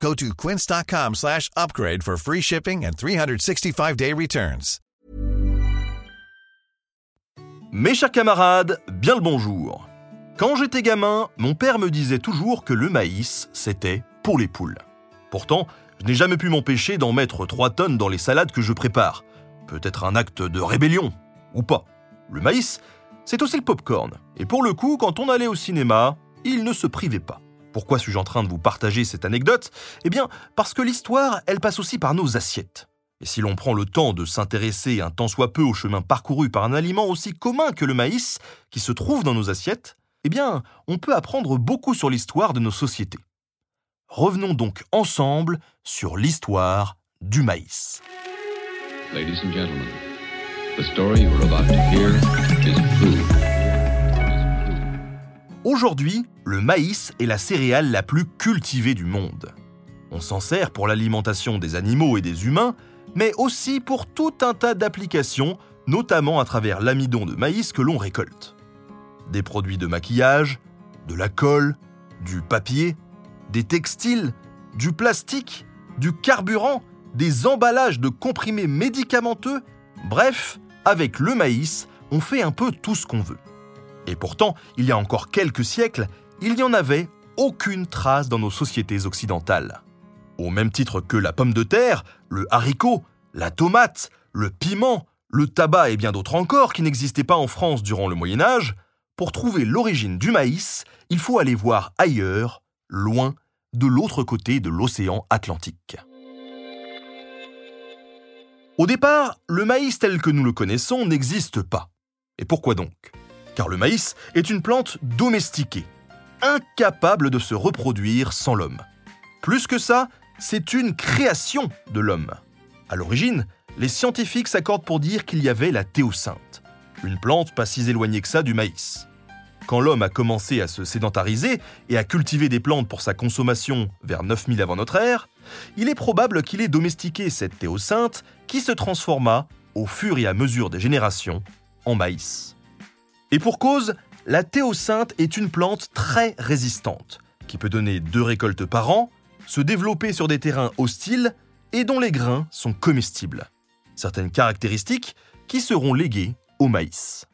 Go to quince.com slash upgrade for free shipping and 365-day returns. Mes chers camarades, bien le bonjour. Quand j'étais gamin, mon père me disait toujours que le maïs, c'était pour les poules. Pourtant, je n'ai jamais pu m'empêcher d'en mettre 3 tonnes dans les salades que je prépare. Peut-être un acte de rébellion, ou pas. Le maïs, c'est aussi le popcorn. Et pour le coup, quand on allait au cinéma, il ne se privait pas. Pourquoi suis-je en train de vous partager cette anecdote? Eh bien, parce que l'histoire, elle passe aussi par nos assiettes. Et si l'on prend le temps de s'intéresser un tant soit peu au chemin parcouru par un aliment aussi commun que le maïs, qui se trouve dans nos assiettes, eh bien, on peut apprendre beaucoup sur l'histoire de nos sociétés. Revenons donc ensemble sur l'histoire du maïs. Ladies and gentlemen, the story about to hear is. Aujourd'hui, le maïs est la céréale la plus cultivée du monde. On s'en sert pour l'alimentation des animaux et des humains, mais aussi pour tout un tas d'applications, notamment à travers l'amidon de maïs que l'on récolte. Des produits de maquillage, de la colle, du papier, des textiles, du plastique, du carburant, des emballages de comprimés médicamenteux, bref, avec le maïs, on fait un peu tout ce qu'on veut. Et pourtant, il y a encore quelques siècles, il n'y en avait aucune trace dans nos sociétés occidentales. Au même titre que la pomme de terre, le haricot, la tomate, le piment, le tabac et bien d'autres encore qui n'existaient pas en France durant le Moyen Âge, pour trouver l'origine du maïs, il faut aller voir ailleurs, loin, de l'autre côté de l'océan Atlantique. Au départ, le maïs tel que nous le connaissons n'existe pas. Et pourquoi donc? Car le maïs est une plante domestiquée, incapable de se reproduire sans l'homme. Plus que ça, c'est une création de l'homme. À l'origine, les scientifiques s'accordent pour dire qu'il y avait la théocinthe, une plante pas si éloignée que ça du maïs. Quand l'homme a commencé à se sédentariser et à cultiver des plantes pour sa consommation vers 9000 avant notre ère, il est probable qu'il ait domestiqué cette théocinthe qui se transforma, au fur et à mesure des générations, en maïs. Et pour cause, la théocinthe est une plante très résistante, qui peut donner deux récoltes par an, se développer sur des terrains hostiles et dont les grains sont comestibles. Certaines caractéristiques qui seront léguées au maïs.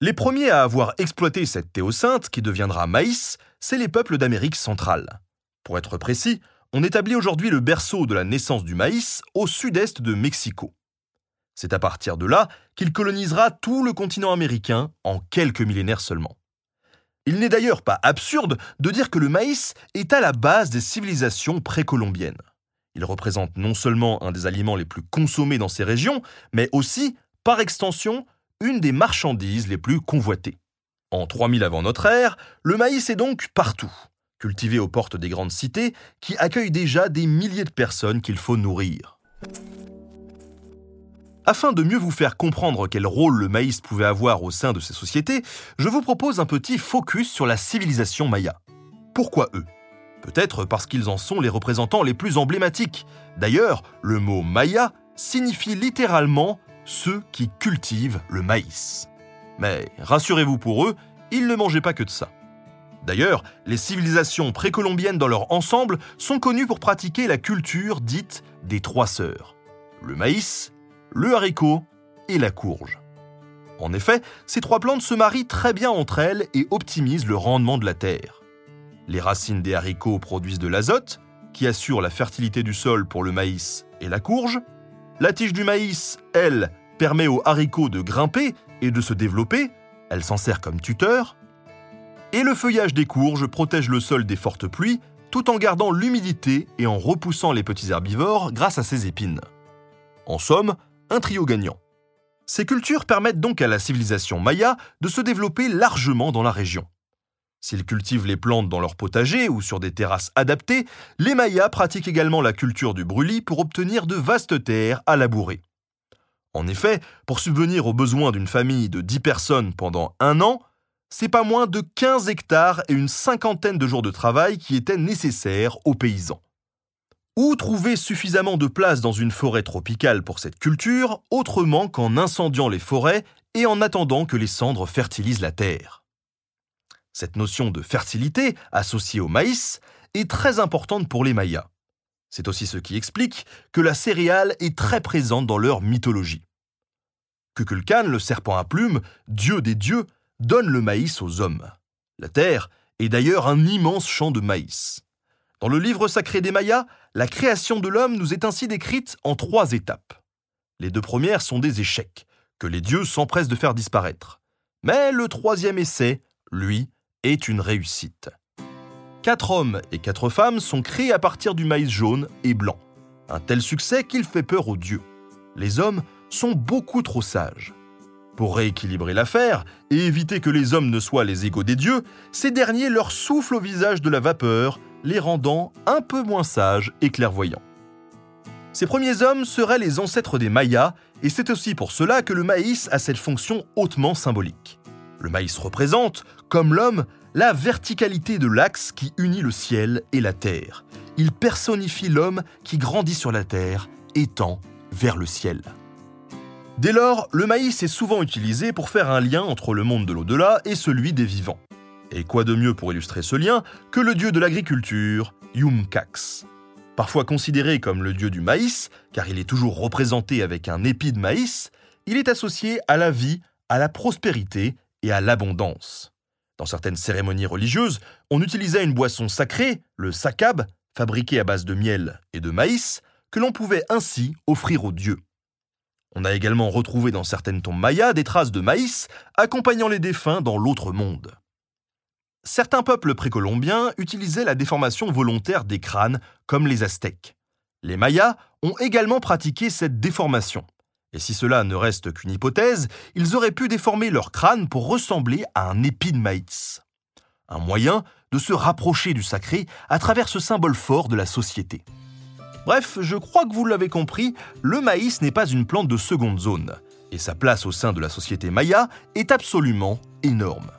Les premiers à avoir exploité cette théocinthe qui deviendra maïs, c'est les peuples d'Amérique centrale. Pour être précis, on établit aujourd'hui le berceau de la naissance du maïs au sud-est de Mexico. C'est à partir de là qu'il colonisera tout le continent américain en quelques millénaires seulement. Il n'est d'ailleurs pas absurde de dire que le maïs est à la base des civilisations précolombiennes. Il représente non seulement un des aliments les plus consommés dans ces régions, mais aussi, par extension, une des marchandises les plus convoitées. En 3000 avant notre ère, le maïs est donc partout, cultivé aux portes des grandes cités qui accueillent déjà des milliers de personnes qu'il faut nourrir. Afin de mieux vous faire comprendre quel rôle le maïs pouvait avoir au sein de ces sociétés, je vous propose un petit focus sur la civilisation maya. Pourquoi eux? Peut-être parce qu'ils en sont les représentants les plus emblématiques. D'ailleurs, le mot maya signifie littéralement ceux qui cultivent le maïs. Mais rassurez-vous pour eux, ils ne mangeaient pas que de ça. D'ailleurs, les civilisations précolombiennes dans leur ensemble sont connues pour pratiquer la culture dite des trois sœurs. Le maïs, le haricot et la courge. En effet, ces trois plantes se marient très bien entre elles et optimisent le rendement de la terre. Les racines des haricots produisent de l'azote, qui assure la fertilité du sol pour le maïs et la courge. La tige du maïs, elle, permet aux haricots de grimper et de se développer, elle s'en sert comme tuteur. Et le feuillage des courges protège le sol des fortes pluies, tout en gardant l'humidité et en repoussant les petits herbivores grâce à ses épines. En somme, un trio gagnant. Ces cultures permettent donc à la civilisation maya de se développer largement dans la région. S'ils cultivent les plantes dans leur potager ou sur des terrasses adaptées, les Mayas pratiquent également la culture du brûlis pour obtenir de vastes terres à labourer. En effet, pour subvenir aux besoins d'une famille de 10 personnes pendant un an, c'est pas moins de 15 hectares et une cinquantaine de jours de travail qui étaient nécessaires aux paysans. Où trouver suffisamment de place dans une forêt tropicale pour cette culture, autrement qu'en incendiant les forêts et en attendant que les cendres fertilisent la terre Cette notion de fertilité, associée au maïs, est très importante pour les Mayas. C'est aussi ce qui explique que la céréale est très présente dans leur mythologie. Kukulkan, le serpent à plumes, dieu des dieux, donne le maïs aux hommes. La terre est d'ailleurs un immense champ de maïs. Dans le livre sacré des Mayas, la création de l'homme nous est ainsi décrite en trois étapes. Les deux premières sont des échecs, que les dieux s'empressent de faire disparaître. Mais le troisième essai, lui, est une réussite. Quatre hommes et quatre femmes sont créés à partir du maïs jaune et blanc. Un tel succès qu'il fait peur aux dieux. Les hommes sont beaucoup trop sages. Pour rééquilibrer l'affaire et éviter que les hommes ne soient les égaux des dieux, ces derniers leur soufflent au visage de la vapeur, les rendant un peu moins sages et clairvoyants. Ces premiers hommes seraient les ancêtres des Mayas, et c'est aussi pour cela que le maïs a cette fonction hautement symbolique. Le maïs représente, comme l'homme, la verticalité de l'axe qui unit le ciel et la terre. Il personnifie l'homme qui grandit sur la terre et tend vers le ciel. Dès lors, le maïs est souvent utilisé pour faire un lien entre le monde de l'au-delà et celui des vivants. Et quoi de mieux pour illustrer ce lien que le dieu de l'agriculture, Yumkax Parfois considéré comme le dieu du maïs, car il est toujours représenté avec un épi de maïs, il est associé à la vie, à la prospérité et à l'abondance. Dans certaines cérémonies religieuses, on utilisait une boisson sacrée, le sakab, fabriquée à base de miel et de maïs, que l'on pouvait ainsi offrir aux dieux. On a également retrouvé dans certaines tombes mayas des traces de maïs accompagnant les défunts dans l'autre monde. Certains peuples précolombiens utilisaient la déformation volontaire des crânes, comme les Aztèques. Les Mayas ont également pratiqué cette déformation. Et si cela ne reste qu'une hypothèse, ils auraient pu déformer leur crâne pour ressembler à un épi de maïs. Un moyen de se rapprocher du sacré à travers ce symbole fort de la société. Bref, je crois que vous l'avez compris, le maïs n'est pas une plante de seconde zone, et sa place au sein de la société maya est absolument énorme.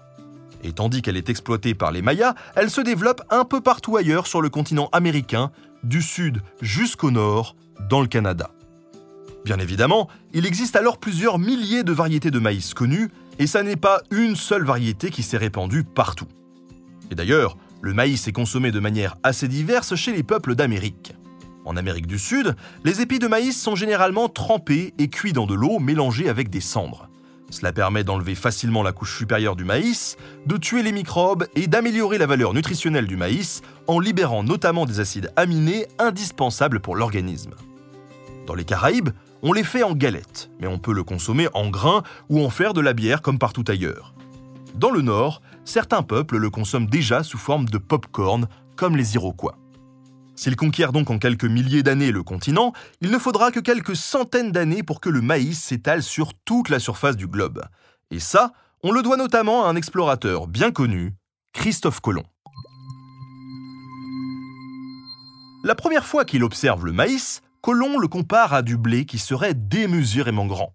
Et tandis qu'elle est exploitée par les Mayas, elle se développe un peu partout ailleurs sur le continent américain, du sud jusqu'au nord, dans le Canada. Bien évidemment, il existe alors plusieurs milliers de variétés de maïs connues, et ça n'est pas une seule variété qui s'est répandue partout. Et d'ailleurs, le maïs est consommé de manière assez diverse chez les peuples d'Amérique. En Amérique du Sud, les épis de maïs sont généralement trempés et cuits dans de l'eau mélangée avec des cendres. Cela permet d'enlever facilement la couche supérieure du maïs, de tuer les microbes et d'améliorer la valeur nutritionnelle du maïs en libérant notamment des acides aminés indispensables pour l'organisme. Dans les Caraïbes, on les fait en galettes, mais on peut le consommer en grains ou en faire de la bière comme partout ailleurs. Dans le Nord, certains peuples le consomment déjà sous forme de pop-corn, comme les Iroquois. S'il conquiert donc en quelques milliers d'années le continent, il ne faudra que quelques centaines d'années pour que le maïs s'étale sur toute la surface du globe. Et ça, on le doit notamment à un explorateur bien connu, Christophe Colomb. La première fois qu'il observe le maïs, Colomb le compare à du blé qui serait démesurément grand.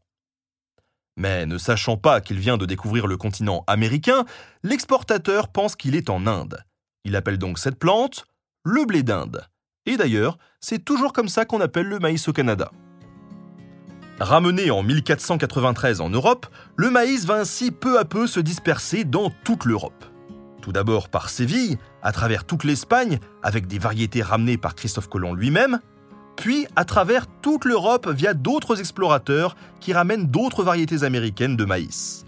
Mais ne sachant pas qu'il vient de découvrir le continent américain, l'exportateur pense qu'il est en Inde. Il appelle donc cette plante le blé d'Inde. Et d'ailleurs, c'est toujours comme ça qu'on appelle le maïs au Canada. Ramené en 1493 en Europe, le maïs va ainsi peu à peu se disperser dans toute l'Europe. Tout d'abord par Séville, à travers toute l'Espagne, avec des variétés ramenées par Christophe Colomb lui-même, puis à travers toute l'Europe via d'autres explorateurs qui ramènent d'autres variétés américaines de maïs.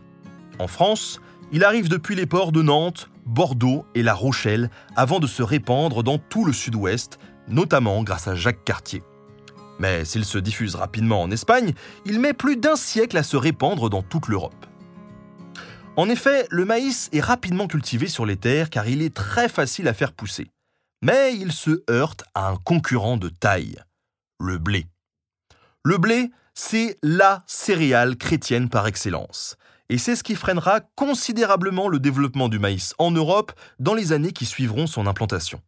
En France, il arrive depuis les ports de Nantes, Bordeaux et La Rochelle avant de se répandre dans tout le sud-ouest, notamment grâce à Jacques Cartier. Mais s'il se diffuse rapidement en Espagne, il met plus d'un siècle à se répandre dans toute l'Europe. En effet, le maïs est rapidement cultivé sur les terres car il est très facile à faire pousser. Mais il se heurte à un concurrent de taille, le blé. Le blé, c'est la céréale chrétienne par excellence. Et c'est ce qui freinera considérablement le développement du maïs en Europe dans les années qui suivront son implantation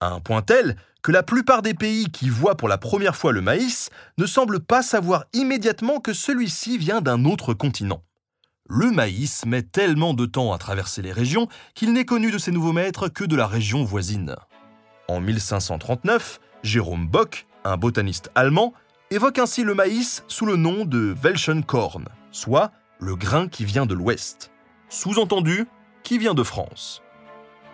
à un point tel que la plupart des pays qui voient pour la première fois le maïs ne semblent pas savoir immédiatement que celui-ci vient d'un autre continent. Le maïs met tellement de temps à traverser les régions qu'il n'est connu de ses nouveaux maîtres que de la région voisine. En 1539, Jérôme Bock, un botaniste allemand, évoque ainsi le maïs sous le nom de Welschenkorn, soit le grain qui vient de l'Ouest. Sous-entendu, qui vient de France.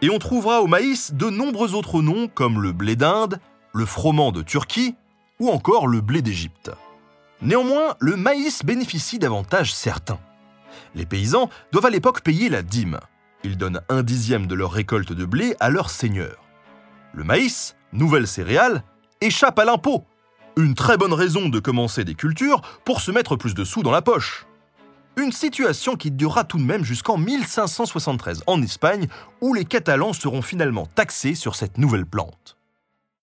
Et on trouvera au maïs de nombreux autres noms comme le blé d'Inde, le froment de Turquie ou encore le blé d'Égypte. Néanmoins, le maïs bénéficie d'avantages certains. Les paysans doivent à l'époque payer la dîme. Ils donnent un dixième de leur récolte de blé à leur seigneur. Le maïs, nouvelle céréale, échappe à l'impôt. Une très bonne raison de commencer des cultures pour se mettre plus de sous dans la poche. Une situation qui durera tout de même jusqu'en 1573 en Espagne, où les Catalans seront finalement taxés sur cette nouvelle plante.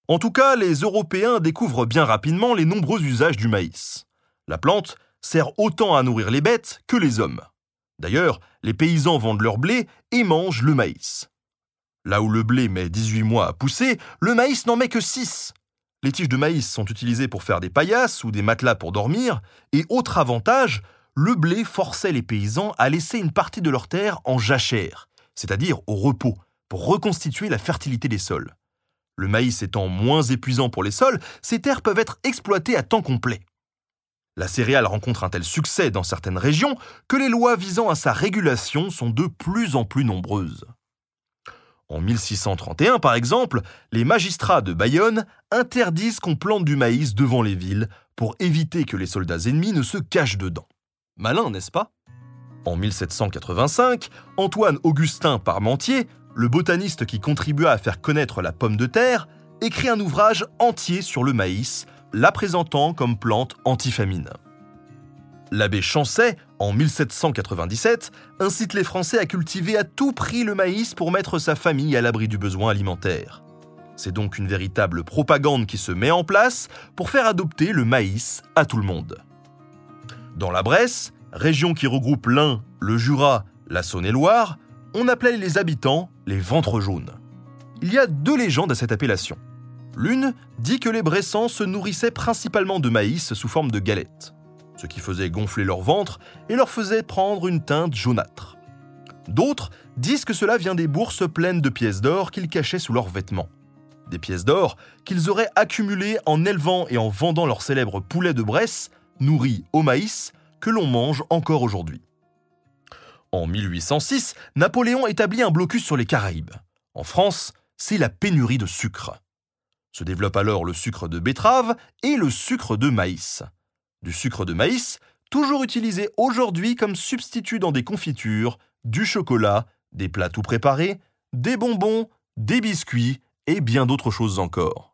En tout cas, les Européens découvrent bien rapidement les nombreux usages du maïs. La plante sert autant à nourrir les bêtes que les hommes. D'ailleurs, les paysans vendent leur blé et mangent le maïs. Là où le blé met 18 mois à pousser, le maïs n'en met que 6. Les tiges de maïs sont utilisées pour faire des paillasses ou des matelas pour dormir, et autre avantage, le blé forçait les paysans à laisser une partie de leurs terres en jachère, c'est-à-dire au repos, pour reconstituer la fertilité des sols. Le maïs étant moins épuisant pour les sols, ces terres peuvent être exploitées à temps complet. La céréale rencontre un tel succès dans certaines régions que les lois visant à sa régulation sont de plus en plus nombreuses. En 1631, par exemple, les magistrats de Bayonne interdisent qu'on plante du maïs devant les villes pour éviter que les soldats ennemis ne se cachent dedans. Malin, n'est-ce pas? En 1785, Antoine Augustin Parmentier, le botaniste qui contribua à faire connaître la pomme de terre, écrit un ouvrage entier sur le maïs, la présentant comme plante antifamine. L'abbé Chancet, en 1797, incite les Français à cultiver à tout prix le maïs pour mettre sa famille à l'abri du besoin alimentaire. C'est donc une véritable propagande qui se met en place pour faire adopter le maïs à tout le monde. Dans la Bresse, région qui regroupe l'Ain, le Jura, la Saône-et-Loire, on appelait les habitants les ventres jaunes. Il y a deux légendes à cette appellation. L'une dit que les Bressans se nourrissaient principalement de maïs sous forme de galettes, ce qui faisait gonfler leur ventre et leur faisait prendre une teinte jaunâtre. D'autres disent que cela vient des bourses pleines de pièces d'or qu'ils cachaient sous leurs vêtements. Des pièces d'or qu'ils auraient accumulées en élevant et en vendant leur célèbre poulet de Bresse nourri au maïs, que l'on mange encore aujourd'hui. En 1806, Napoléon établit un blocus sur les Caraïbes. En France, c'est la pénurie de sucre. Se développe alors le sucre de betterave et le sucre de maïs. Du sucre de maïs, toujours utilisé aujourd'hui comme substitut dans des confitures, du chocolat, des plats tout préparés, des bonbons, des biscuits et bien d'autres choses encore.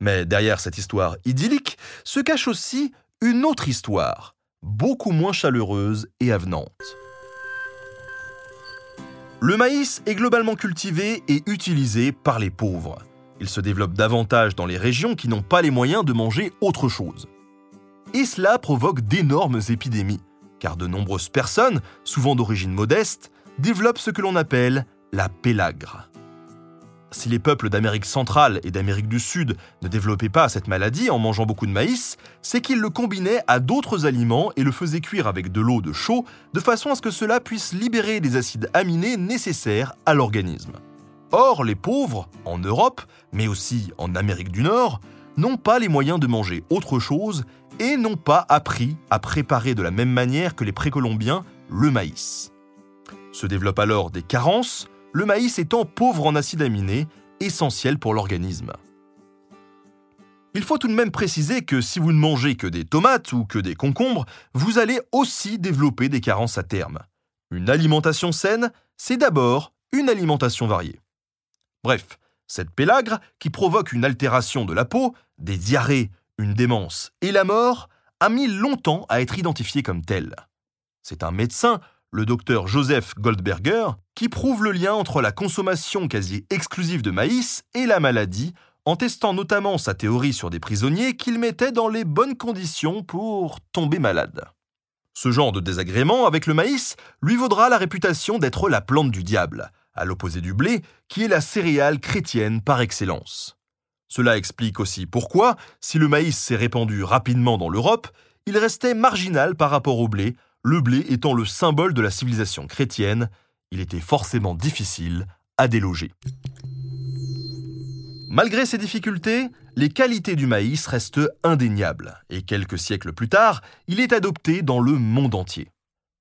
Mais derrière cette histoire idyllique se cache aussi une autre histoire, beaucoup moins chaleureuse et avenante. Le maïs est globalement cultivé et utilisé par les pauvres. Il se développe davantage dans les régions qui n'ont pas les moyens de manger autre chose. Et cela provoque d'énormes épidémies, car de nombreuses personnes, souvent d'origine modeste, développent ce que l'on appelle la pélagre. Si les peuples d'Amérique centrale et d'Amérique du Sud ne développaient pas cette maladie en mangeant beaucoup de maïs, c'est qu'ils le combinaient à d'autres aliments et le faisaient cuire avec de l'eau de chaud de façon à ce que cela puisse libérer les acides aminés nécessaires à l'organisme. Or, les pauvres, en Europe, mais aussi en Amérique du Nord, n'ont pas les moyens de manger autre chose et n'ont pas appris à préparer de la même manière que les précolombiens le maïs. Se développent alors des carences, le maïs étant pauvre en acides aminés, essentiels pour l'organisme. Il faut tout de même préciser que si vous ne mangez que des tomates ou que des concombres, vous allez aussi développer des carences à terme. Une alimentation saine, c'est d'abord une alimentation variée. Bref, cette pélagre, qui provoque une altération de la peau, des diarrhées, une démence et la mort, a mis longtemps à être identifiée comme telle. C'est un médecin, le docteur Joseph Goldberger, qui prouve le lien entre la consommation quasi exclusive de maïs et la maladie, en testant notamment sa théorie sur des prisonniers qu'il mettait dans les bonnes conditions pour tomber malade. Ce genre de désagrément avec le maïs lui vaudra la réputation d'être la plante du diable, à l'opposé du blé, qui est la céréale chrétienne par excellence. Cela explique aussi pourquoi, si le maïs s'est répandu rapidement dans l'Europe, il restait marginal par rapport au blé, le blé étant le symbole de la civilisation chrétienne, il était forcément difficile à déloger. Malgré ces difficultés, les qualités du maïs restent indéniables, et quelques siècles plus tard, il est adopté dans le monde entier.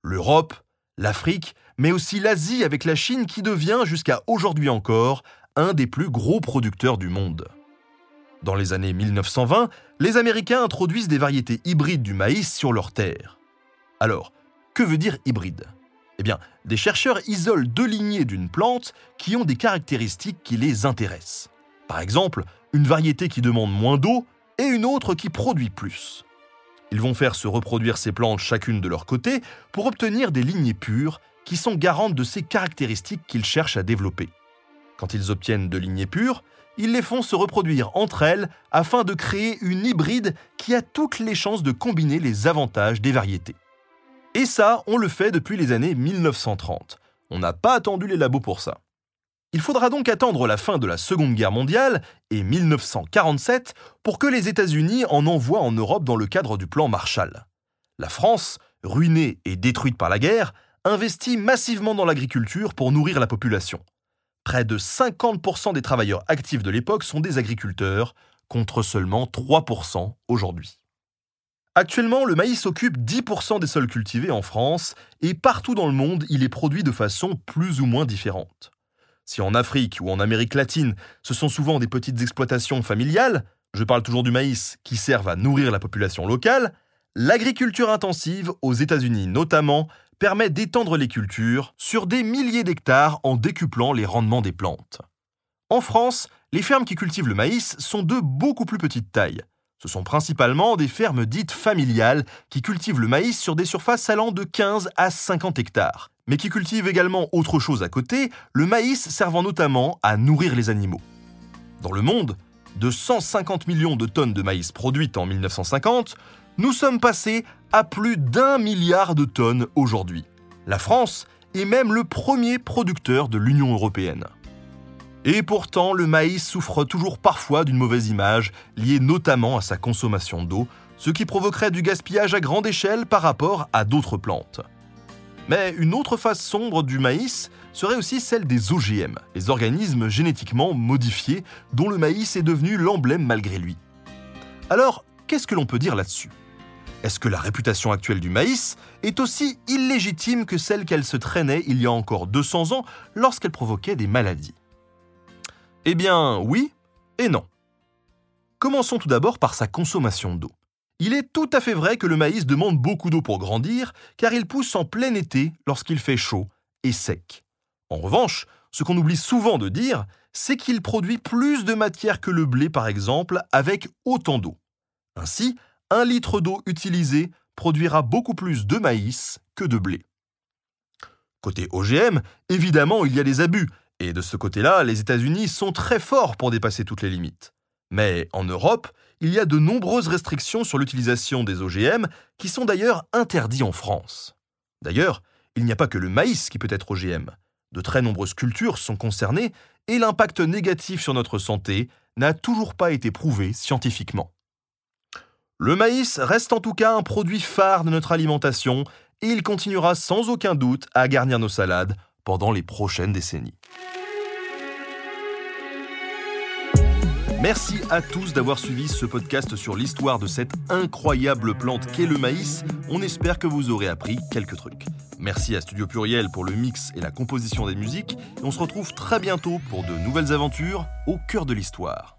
L'Europe, l'Afrique, mais aussi l'Asie avec la Chine qui devient jusqu'à aujourd'hui encore un des plus gros producteurs du monde. Dans les années 1920, les Américains introduisent des variétés hybrides du maïs sur leurs terres. Alors, que veut dire hybride? Eh bien, des chercheurs isolent deux lignées d'une plante qui ont des caractéristiques qui les intéressent. Par exemple, une variété qui demande moins d'eau et une autre qui produit plus. Ils vont faire se reproduire ces plantes chacune de leur côté pour obtenir des lignées pures qui sont garantes de ces caractéristiques qu'ils cherchent à développer. Quand ils obtiennent de lignées pures, ils les font se reproduire entre elles afin de créer une hybride qui a toutes les chances de combiner les avantages des variétés. Et ça, on le fait depuis les années 1930. On n'a pas attendu les labos pour ça. Il faudra donc attendre la fin de la Seconde Guerre mondiale et 1947 pour que les États-Unis en envoient en Europe dans le cadre du plan Marshall. La France, ruinée et détruite par la guerre, investit massivement dans l'agriculture pour nourrir la population. Près de 50% des travailleurs actifs de l'époque sont des agriculteurs, contre seulement 3% aujourd'hui. Actuellement, le maïs occupe 10% des sols cultivés en France et partout dans le monde, il est produit de façon plus ou moins différente. Si en Afrique ou en Amérique latine, ce sont souvent des petites exploitations familiales, je parle toujours du maïs, qui servent à nourrir la population locale, l'agriculture intensive, aux États-Unis notamment, permet d'étendre les cultures sur des milliers d'hectares en décuplant les rendements des plantes. En France, les fermes qui cultivent le maïs sont de beaucoup plus petite taille. Ce sont principalement des fermes dites familiales qui cultivent le maïs sur des surfaces allant de 15 à 50 hectares, mais qui cultivent également autre chose à côté, le maïs servant notamment à nourrir les animaux. Dans le monde, de 150 millions de tonnes de maïs produites en 1950, nous sommes passés à plus d'un milliard de tonnes aujourd'hui. La France est même le premier producteur de l'Union européenne. Et pourtant, le maïs souffre toujours parfois d'une mauvaise image, liée notamment à sa consommation d'eau, ce qui provoquerait du gaspillage à grande échelle par rapport à d'autres plantes. Mais une autre face sombre du maïs serait aussi celle des OGM, les organismes génétiquement modifiés, dont le maïs est devenu l'emblème malgré lui. Alors, qu'est-ce que l'on peut dire là-dessus? Est-ce que la réputation actuelle du maïs est aussi illégitime que celle qu'elle se traînait il y a encore 200 ans lorsqu'elle provoquait des maladies? Eh bien oui et non. Commençons tout d'abord par sa consommation d'eau. Il est tout à fait vrai que le maïs demande beaucoup d'eau pour grandir, car il pousse en plein été lorsqu'il fait chaud et sec. En revanche, ce qu'on oublie souvent de dire, c'est qu'il produit plus de matière que le blé par exemple, avec autant d'eau. Ainsi, un litre d'eau utilisée produira beaucoup plus de maïs que de blé. Côté OGM, évidemment, il y a des abus, et de ce côté-là, les États-Unis sont très forts pour dépasser toutes les limites. Mais en Europe, il y a de nombreuses restrictions sur l'utilisation des OGM qui sont d'ailleurs interdits en France. D'ailleurs, il n'y a pas que le maïs qui peut être OGM. De très nombreuses cultures sont concernées et l'impact négatif sur notre santé n'a toujours pas été prouvé scientifiquement. Le maïs reste en tout cas un produit phare de notre alimentation et il continuera sans aucun doute à garnir nos salades pendant les prochaines décennies. Merci à tous d'avoir suivi ce podcast sur l'histoire de cette incroyable plante qu'est le maïs. On espère que vous aurez appris quelques trucs. Merci à Studio Pluriel pour le mix et la composition des musiques. Et on se retrouve très bientôt pour de nouvelles aventures au cœur de l'histoire.